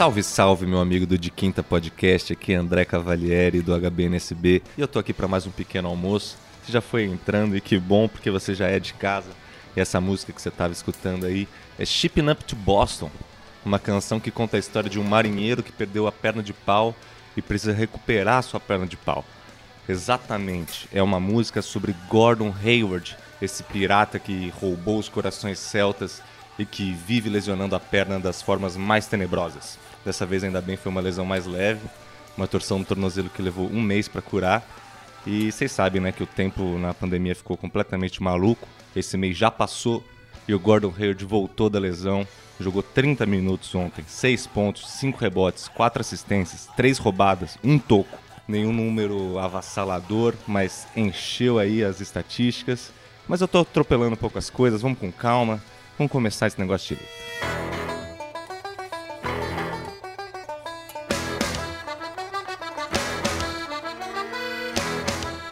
Salve, salve, meu amigo do De Quinta Podcast. Aqui é André Cavalieri do HBNSB e eu tô aqui para mais um pequeno almoço. Você já foi entrando e que bom porque você já é de casa. E essa música que você estava escutando aí é Shipping Up to Boston, uma canção que conta a história de um marinheiro que perdeu a perna de pau e precisa recuperar a sua perna de pau. Exatamente, é uma música sobre Gordon Hayward, esse pirata que roubou os corações celtas e que vive lesionando a perna das formas mais tenebrosas. Dessa vez, ainda bem, foi uma lesão mais leve, uma torção no tornozelo que levou um mês para curar. E vocês sabem, né, que o tempo na pandemia ficou completamente maluco. Esse mês já passou e o Gordon Hayward voltou da lesão. Jogou 30 minutos ontem, 6 pontos, 5 rebotes, 4 assistências, 3 roubadas, um toco. Nenhum número avassalador, mas encheu aí as estatísticas. Mas eu tô atropelando um pouco as coisas, vamos com calma. Vamos começar esse negócio direito.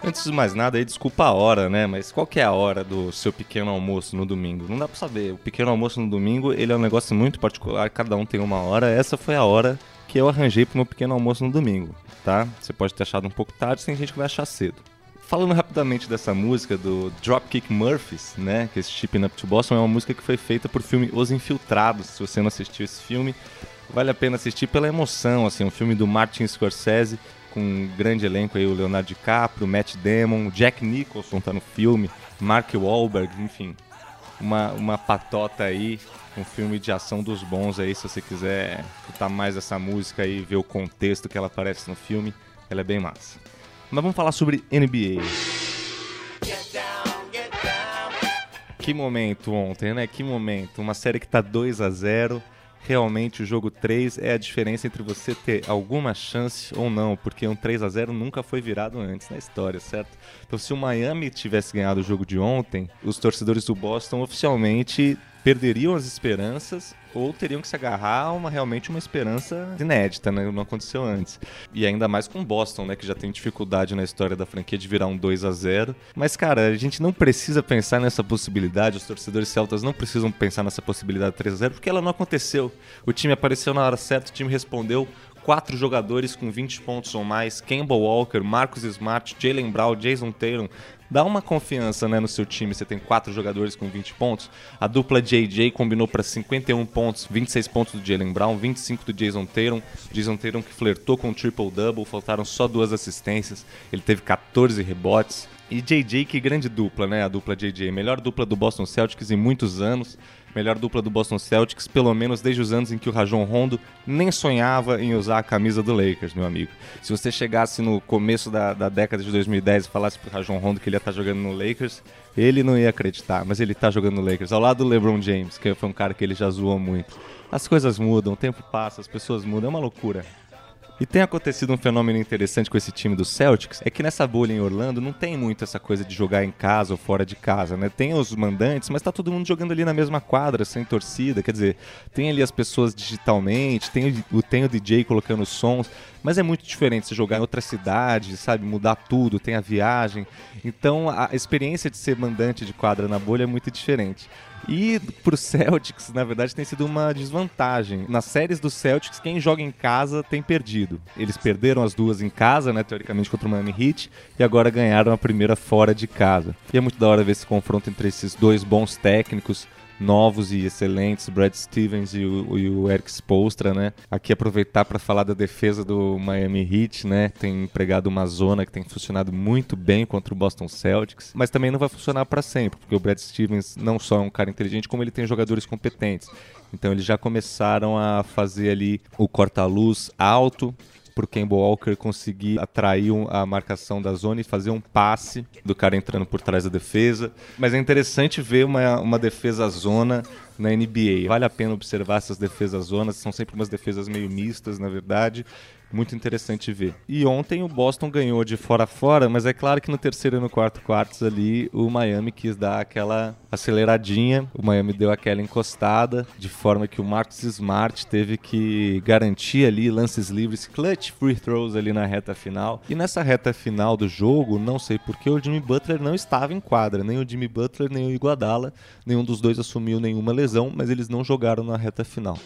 Antes de mais nada, aí, desculpa a hora, né? Mas qual que é a hora do seu pequeno almoço no domingo? Não dá pra saber. O pequeno almoço no domingo, ele é um negócio muito particular, cada um tem uma hora. Essa foi a hora que eu arranjei pro meu pequeno almoço no domingo, tá? Você pode ter achado um pouco tarde, tem gente que vai achar cedo. Falando rapidamente dessa música do Dropkick Murphys, né? Que esse Shipping Up to Boston é uma música que foi feita por filme Os Infiltrados. Se você não assistiu esse filme, vale a pena assistir pela emoção, assim, um filme do Martin Scorsese com um grande elenco aí, o Leonardo DiCaprio, Matt Damon, Jack Nicholson tá no filme, Mark Wahlberg, enfim, uma, uma patota aí, um filme de ação dos bons aí, se você quiser escutar mais essa música e ver o contexto que ela aparece no filme, ela é bem massa. Mas vamos falar sobre NBA. Que momento ontem, né? Que momento. Uma série que tá 2 a 0 realmente o jogo 3 é a diferença entre você ter alguma chance ou não, porque um 3 a 0 nunca foi virado antes na história, certo? Então se o Miami tivesse ganhado o jogo de ontem, os torcedores do Boston oficialmente perderiam as esperanças ou teriam que se agarrar a uma realmente uma esperança inédita, né? Não aconteceu antes. E ainda mais com Boston, né, que já tem dificuldade na história da franquia de virar um 2 a 0. Mas cara, a gente não precisa pensar nessa possibilidade, os torcedores celtas não precisam pensar nessa possibilidade 3 a 0, porque ela não aconteceu. O time apareceu na hora certa, o time respondeu quatro jogadores com 20 pontos ou mais, Kemba Walker, Marcus Smart, Jalen Brown, Jason Tatum, dá uma confiança né, no seu time. Você tem quatro jogadores com 20 pontos. A dupla JJ combinou para 51 pontos, 26 pontos do Jalen Brown, 25 do Jason Tatum. Jason Tatum que flertou com o triple-double, faltaram só duas assistências. Ele teve 14 rebotes. E JJ, que grande dupla, né? A dupla JJ. Melhor dupla do Boston Celtics em muitos anos melhor dupla do Boston Celtics, pelo menos desde os anos em que o Rajon Rondo nem sonhava em usar a camisa do Lakers, meu amigo. Se você chegasse no começo da, da década de 2010 e falasse pro Rajon Rondo que ele ia estar tá jogando no Lakers, ele não ia acreditar, mas ele está jogando no Lakers, ao lado do LeBron James, que foi um cara que ele já zoou muito. As coisas mudam, o tempo passa, as pessoas mudam, é uma loucura. E tem acontecido um fenômeno interessante com esse time do Celtics, é que nessa bolha em Orlando não tem muito essa coisa de jogar em casa ou fora de casa, né? Tem os mandantes, mas tá todo mundo jogando ali na mesma quadra, sem torcida, quer dizer, tem ali as pessoas digitalmente, tem o, tem o DJ colocando sons, mas é muito diferente se jogar em outra cidade, sabe? Mudar tudo, tem a viagem. Então a experiência de ser mandante de quadra na bolha é muito diferente. E pro Celtics, na verdade, tem sido uma desvantagem. Nas séries do Celtics, quem joga em casa tem perdido. Eles perderam as duas em casa, né, teoricamente contra o Miami Heat, e agora ganharam a primeira fora de casa. E é muito da hora ver esse confronto entre esses dois bons técnicos novos e excelentes, Brad Stevens e o, e o Eric Spolstra, né? Aqui aproveitar para falar da defesa do Miami Heat, né? Tem empregado uma zona que tem funcionado muito bem contra o Boston Celtics, mas também não vai funcionar para sempre, porque o Brad Stevens não só é um cara inteligente, como ele tem jogadores competentes. Então eles já começaram a fazer ali o corta-luz alto, para o Walker conseguir atrair a marcação da zona e fazer um passe do cara entrando por trás da defesa. Mas é interessante ver uma, uma defesa zona na NBA. Vale a pena observar essas defesas zonas, são sempre umas defesas meio mistas, na verdade muito interessante ver. E ontem o Boston ganhou de fora a fora, mas é claro que no terceiro e no quarto quartos ali o Miami quis dar aquela aceleradinha, o Miami deu aquela encostada, de forma que o Marcus Smart teve que garantir ali lances livres, clutch free throws ali na reta final. E nessa reta final do jogo, não sei porque o Jimmy Butler não estava em quadra, nem o Jimmy Butler nem o Iguodala, nenhum dos dois assumiu nenhuma lesão, mas eles não jogaram na reta final.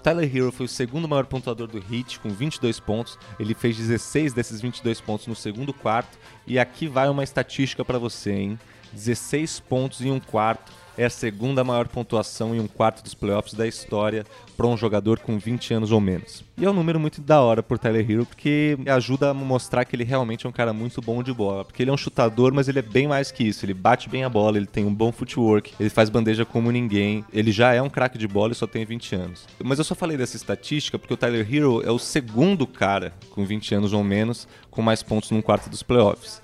O Tyler Hero foi o segundo maior pontuador do Heat, com 22 pontos. Ele fez 16 desses 22 pontos no segundo quarto. E aqui vai uma estatística para você, hein? 16 pontos em um quarto é a segunda maior pontuação em um quarto dos playoffs da história para um jogador com 20 anos ou menos. E é um número muito da hora por Tyler Hero, porque ajuda a mostrar que ele realmente é um cara muito bom de bola. Porque ele é um chutador, mas ele é bem mais que isso. Ele bate bem a bola, ele tem um bom footwork, ele faz bandeja como ninguém. Ele já é um craque de bola e só tem 20 anos. Mas eu só falei dessa estatística porque o Tyler Hero é o segundo cara com 20 anos ou menos com mais pontos num quarto dos playoffs.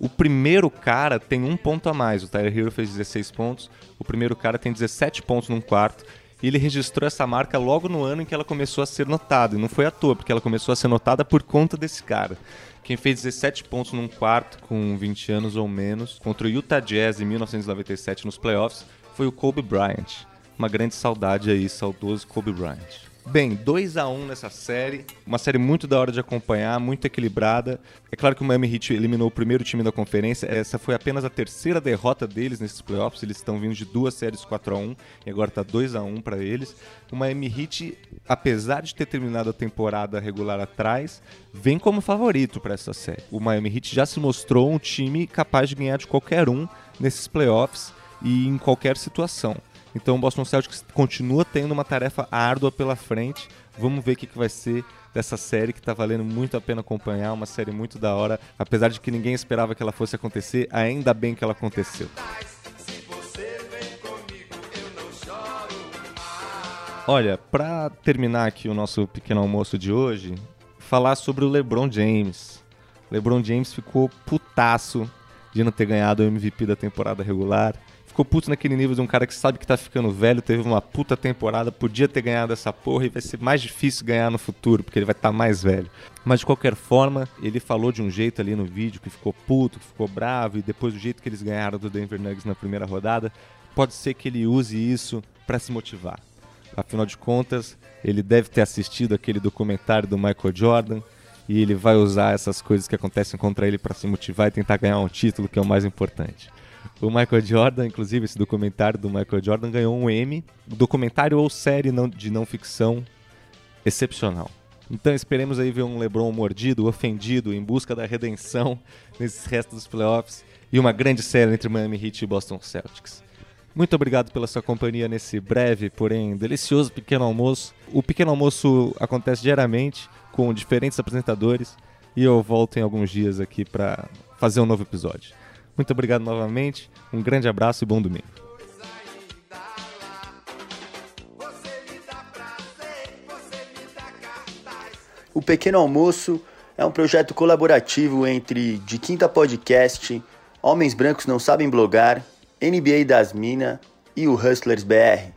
O primeiro cara tem um ponto a mais. O Tyler Hero fez 16 pontos. O primeiro cara tem 17 pontos num quarto. E ele registrou essa marca logo no ano em que ela começou a ser notada. E não foi à toa, porque ela começou a ser notada por conta desse cara. Quem fez 17 pontos num quarto com 20 anos ou menos contra o Utah Jazz em 1997 nos playoffs foi o Kobe Bryant. Uma grande saudade aí, saudoso Kobe Bryant. Bem, 2 a 1 nessa série, uma série muito da hora de acompanhar, muito equilibrada. É claro que o Miami Heat eliminou o primeiro time da conferência, essa foi apenas a terceira derrota deles nesses playoffs, eles estão vindo de duas séries 4 a 1 e agora está 2 a 1 para eles. O Miami Heat, apesar de ter terminado a temporada regular atrás, vem como favorito para essa série. O Miami Heat já se mostrou um time capaz de ganhar de qualquer um nesses playoffs e em qualquer situação. Então o Boston Celtics continua tendo uma tarefa árdua pela frente. Vamos ver o que, que vai ser dessa série que está valendo muito a pena acompanhar, uma série muito da hora, apesar de que ninguém esperava que ela fosse acontecer, ainda bem que ela aconteceu. Olha, para terminar aqui o nosso pequeno almoço de hoje, falar sobre o LeBron James. LeBron James ficou putaço de não ter ganhado o MVP da temporada regular ficou puto naquele nível de um cara que sabe que tá ficando velho, teve uma puta temporada, podia ter ganhado essa porra e vai ser mais difícil ganhar no futuro, porque ele vai estar tá mais velho. Mas de qualquer forma, ele falou de um jeito ali no vídeo que ficou puto, que ficou bravo, e depois do jeito que eles ganharam do Denver Nuggets na primeira rodada, pode ser que ele use isso para se motivar. Afinal de contas, ele deve ter assistido aquele documentário do Michael Jordan e ele vai usar essas coisas que acontecem contra ele para se motivar e tentar ganhar um título, que é o mais importante. O Michael Jordan, inclusive, esse documentário do Michael Jordan ganhou um Emmy, documentário ou série não, de não ficção excepcional. Então esperemos aí ver um LeBron mordido, ofendido, em busca da redenção nesses restos dos playoffs e uma grande série entre Miami Heat e Boston Celtics. Muito obrigado pela sua companhia nesse breve, porém delicioso pequeno almoço. O pequeno almoço acontece diariamente com diferentes apresentadores e eu volto em alguns dias aqui para fazer um novo episódio. Muito obrigado novamente, um grande abraço e bom domingo. O Pequeno Almoço é um projeto colaborativo entre De Quinta Podcast, Homens Brancos Não Sabem Blogar, NBA das Minas e o Hustlers BR.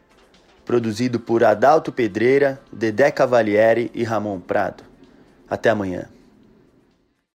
Produzido por Adalto Pedreira, Dedé Cavalieri e Ramon Prado. Até amanhã.